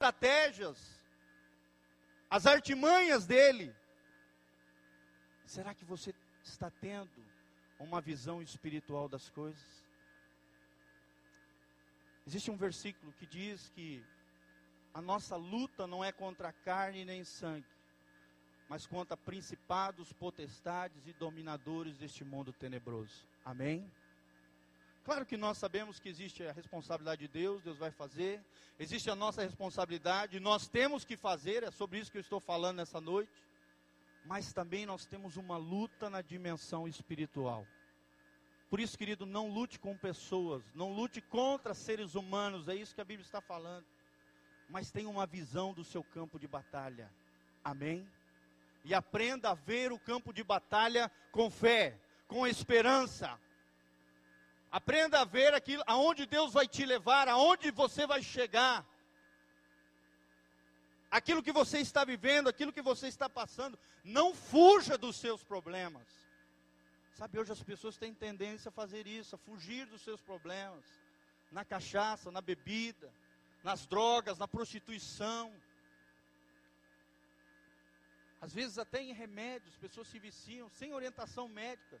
estratégias, as artimanhas dele. Será que você está tendo uma visão espiritual das coisas? Existe um versículo que diz que a nossa luta não é contra carne nem sangue, mas contra principados, potestades e dominadores deste mundo tenebroso. Amém? Claro que nós sabemos que existe a responsabilidade de Deus, Deus vai fazer, existe a nossa responsabilidade, nós temos que fazer, é sobre isso que eu estou falando nessa noite, mas também nós temos uma luta na dimensão espiritual. Por isso, querido, não lute com pessoas, não lute contra seres humanos, é isso que a Bíblia está falando, mas tenha uma visão do seu campo de batalha, amém? E aprenda a ver o campo de batalha com fé, com esperança, Aprenda a ver aquilo, aonde Deus vai te levar, aonde você vai chegar. Aquilo que você está vivendo, aquilo que você está passando, não fuja dos seus problemas. Sabe, hoje as pessoas têm tendência a fazer isso, a fugir dos seus problemas. Na cachaça, na bebida, nas drogas, na prostituição. Às vezes até em remédios, pessoas se viciam sem orientação médica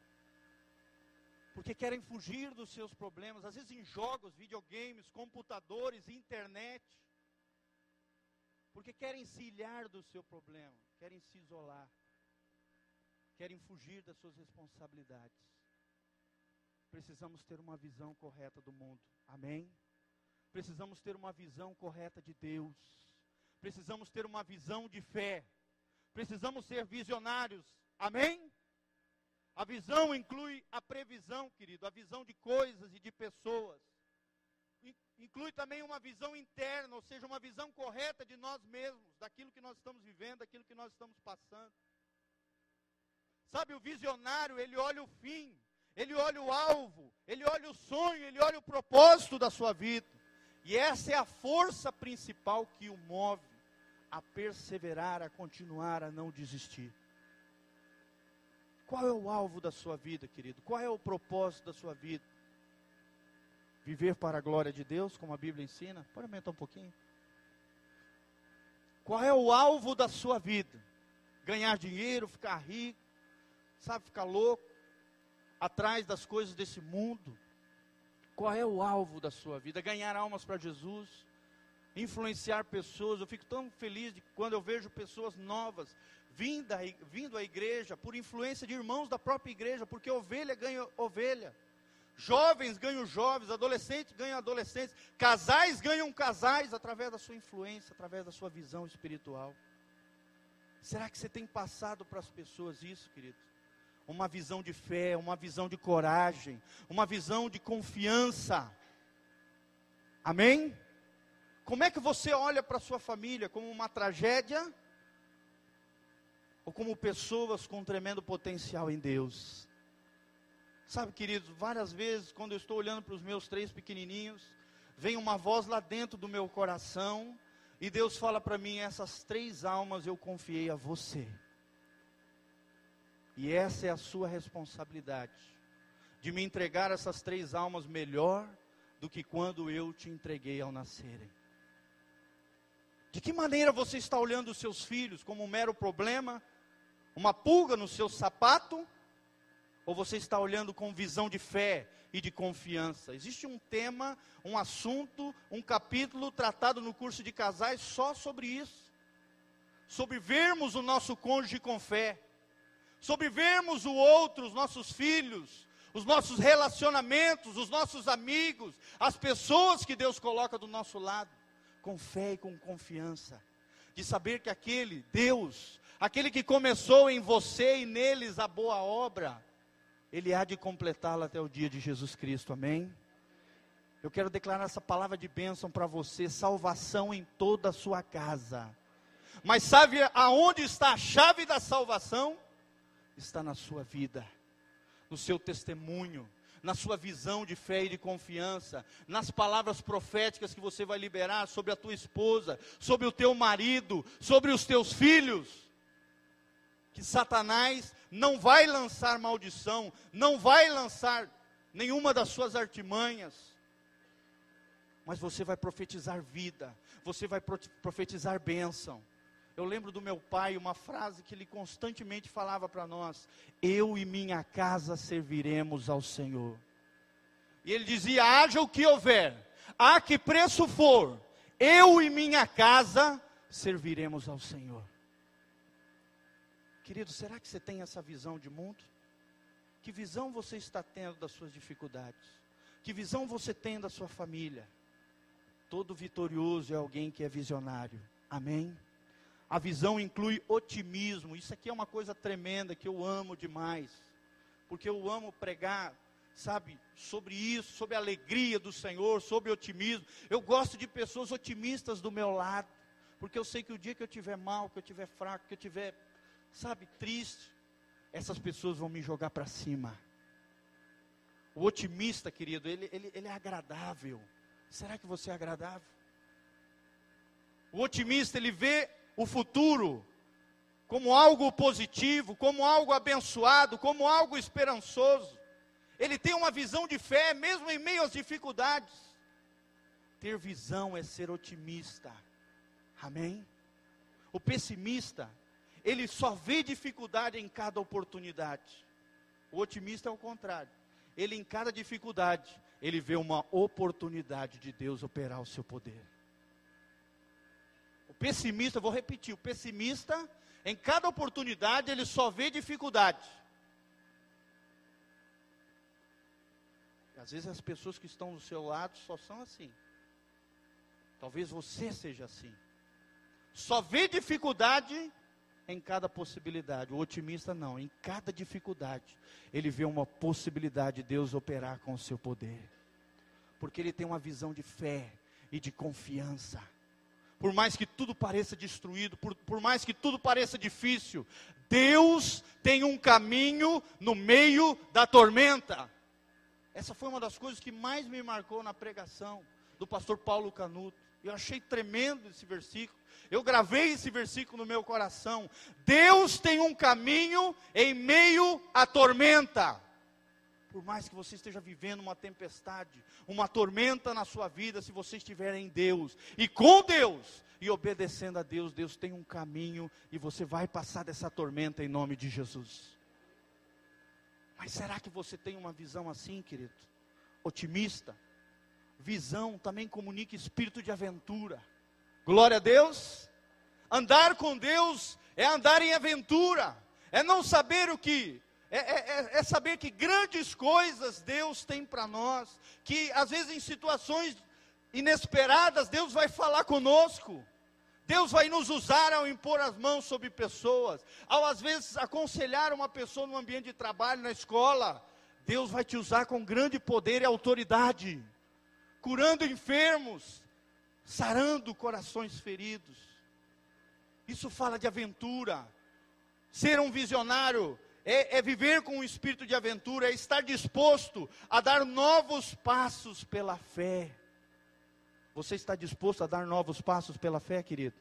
porque querem fugir dos seus problemas, às vezes em jogos, videogames, computadores, internet, porque querem se ilhar do seu problema, querem se isolar, querem fugir das suas responsabilidades. Precisamos ter uma visão correta do mundo, amém? Precisamos ter uma visão correta de Deus, precisamos ter uma visão de fé, precisamos ser visionários, amém? A visão inclui a previsão, querido, a visão de coisas e de pessoas. Inclui também uma visão interna, ou seja, uma visão correta de nós mesmos, daquilo que nós estamos vivendo, daquilo que nós estamos passando. Sabe, o visionário, ele olha o fim, ele olha o alvo, ele olha o sonho, ele olha o propósito da sua vida. E essa é a força principal que o move a perseverar, a continuar, a não desistir. Qual é o alvo da sua vida, querido? Qual é o propósito da sua vida? Viver para a glória de Deus, como a Bíblia ensina? Pode aumentar um pouquinho. Qual é o alvo da sua vida? Ganhar dinheiro, ficar rico, sabe, ficar louco, atrás das coisas desse mundo? Qual é o alvo da sua vida? Ganhar almas para Jesus, influenciar pessoas. Eu fico tão feliz de quando eu vejo pessoas novas vinda, vindo à igreja por influência de irmãos da própria igreja, porque ovelha ganha ovelha. Jovens ganham jovens, adolescentes ganham adolescentes, casais ganham casais através da sua influência, através da sua visão espiritual. Será que você tem passado para as pessoas isso, querido? Uma visão de fé, uma visão de coragem, uma visão de confiança. Amém? Como é que você olha para a sua família? Como uma tragédia ou como pessoas com tremendo potencial em Deus. Sabe, queridos, várias vezes, quando eu estou olhando para os meus três pequenininhos, vem uma voz lá dentro do meu coração, e Deus fala para mim: essas três almas eu confiei a você. E essa é a sua responsabilidade, de me entregar essas três almas melhor do que quando eu te entreguei ao nascerem. De que maneira você está olhando os seus filhos como um mero problema, uma pulga no seu sapato? Ou você está olhando com visão de fé e de confiança? Existe um tema, um assunto, um capítulo tratado no curso de casais só sobre isso. Sobre vermos o nosso cônjuge com fé. Sobre vermos o outro, os nossos filhos, os nossos relacionamentos, os nossos amigos, as pessoas que Deus coloca do nosso lado com fé e com confiança, de saber que aquele Deus, aquele que começou em você e neles a boa obra, ele há de completá-la até o dia de Jesus Cristo, amém? Eu quero declarar essa palavra de bênção para você, salvação em toda a sua casa. Mas sabe aonde está a chave da salvação? Está na sua vida, no seu testemunho, na sua visão de fé e de confiança, nas palavras proféticas que você vai liberar sobre a tua esposa, sobre o teu marido, sobre os teus filhos. Que Satanás não vai lançar maldição, não vai lançar nenhuma das suas artimanhas, mas você vai profetizar vida, você vai profetizar bênção. Eu lembro do meu pai uma frase que ele constantemente falava para nós: Eu e minha casa serviremos ao Senhor. E ele dizia: haja o que houver, a que preço for, eu e minha casa serviremos ao Senhor. Querido, será que você tem essa visão de mundo? Que visão você está tendo das suas dificuldades? Que visão você tem da sua família? Todo vitorioso é alguém que é visionário. Amém? A visão inclui otimismo. Isso aqui é uma coisa tremenda que eu amo demais. Porque eu amo pregar sabe, sobre isso, sobre a alegria do Senhor, sobre otimismo. Eu gosto de pessoas otimistas do meu lado, porque eu sei que o dia que eu tiver mal, que eu tiver fraco, que eu tiver, sabe, triste, essas pessoas vão me jogar para cima. O otimista, querido, ele, ele, ele é agradável. Será que você é agradável? O otimista, ele vê o futuro como algo positivo, como algo abençoado, como algo esperançoso ele tem uma visão de fé, mesmo em meio às dificuldades. Ter visão é ser otimista. Amém? O pessimista, ele só vê dificuldade em cada oportunidade. O otimista é o contrário. Ele em cada dificuldade, ele vê uma oportunidade de Deus operar o seu poder. Pessimista, vou repetir, o pessimista, em cada oportunidade, ele só vê dificuldade. Às vezes as pessoas que estão do seu lado só são assim. Talvez você seja assim. Só vê dificuldade em cada possibilidade. O otimista não, em cada dificuldade, ele vê uma possibilidade de Deus operar com o seu poder. Porque ele tem uma visão de fé e de confiança. Por mais que tudo pareça destruído, por, por mais que tudo pareça difícil, Deus tem um caminho no meio da tormenta. Essa foi uma das coisas que mais me marcou na pregação do pastor Paulo Canuto. Eu achei tremendo esse versículo. Eu gravei esse versículo no meu coração. Deus tem um caminho em meio à tormenta. Por mais que você esteja vivendo uma tempestade, uma tormenta na sua vida, se você estiver em Deus e com Deus e obedecendo a Deus, Deus tem um caminho e você vai passar dessa tormenta em nome de Jesus. Mas será que você tem uma visão assim, querido? Otimista? Visão também comunica espírito de aventura. Glória a Deus. Andar com Deus é andar em aventura, é não saber o que, é, é, é saber que grandes coisas Deus tem para nós, que às vezes em situações inesperadas Deus vai falar conosco. Deus vai nos usar ao impor as mãos sobre pessoas, ao às vezes aconselhar uma pessoa no ambiente de trabalho, na escola. Deus vai te usar com grande poder e autoridade, curando enfermos, sarando corações feridos. Isso fala de aventura. Ser um visionário é, é, viver com um espírito de aventura, é estar disposto a dar novos passos pela fé. Você está disposto a dar novos passos pela fé, querido?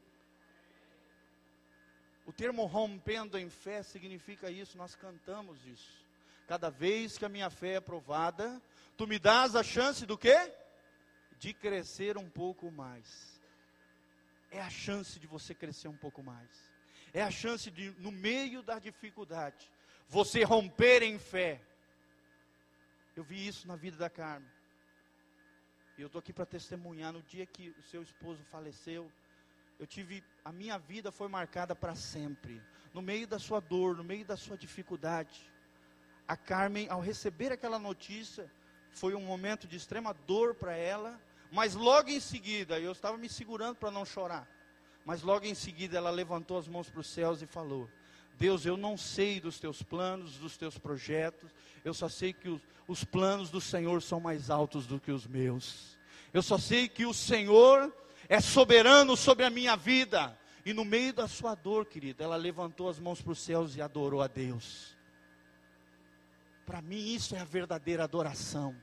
O termo rompendo em fé significa isso, nós cantamos isso. Cada vez que a minha fé é provada, tu me dás a chance do quê? De crescer um pouco mais. É a chance de você crescer um pouco mais. É a chance de, no meio da dificuldade, você romper em fé. Eu vi isso na vida da Carmen. E eu estou aqui para testemunhar. No dia que o seu esposo faleceu, eu tive. A minha vida foi marcada para sempre. No meio da sua dor, no meio da sua dificuldade. A Carmen, ao receber aquela notícia, foi um momento de extrema dor para ela. Mas logo em seguida, eu estava me segurando para não chorar. Mas logo em seguida ela levantou as mãos para os céus e falou: Deus, eu não sei dos teus planos, dos teus projetos, eu só sei que os, os planos do Senhor são mais altos do que os meus. Eu só sei que o Senhor é soberano sobre a minha vida. E no meio da sua dor, querida, ela levantou as mãos para os céus e adorou a Deus. Para mim, isso é a verdadeira adoração.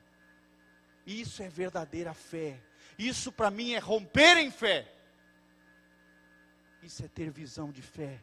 Isso é verdadeira fé. Isso para mim é romper em fé. Isso é ter visão de fé.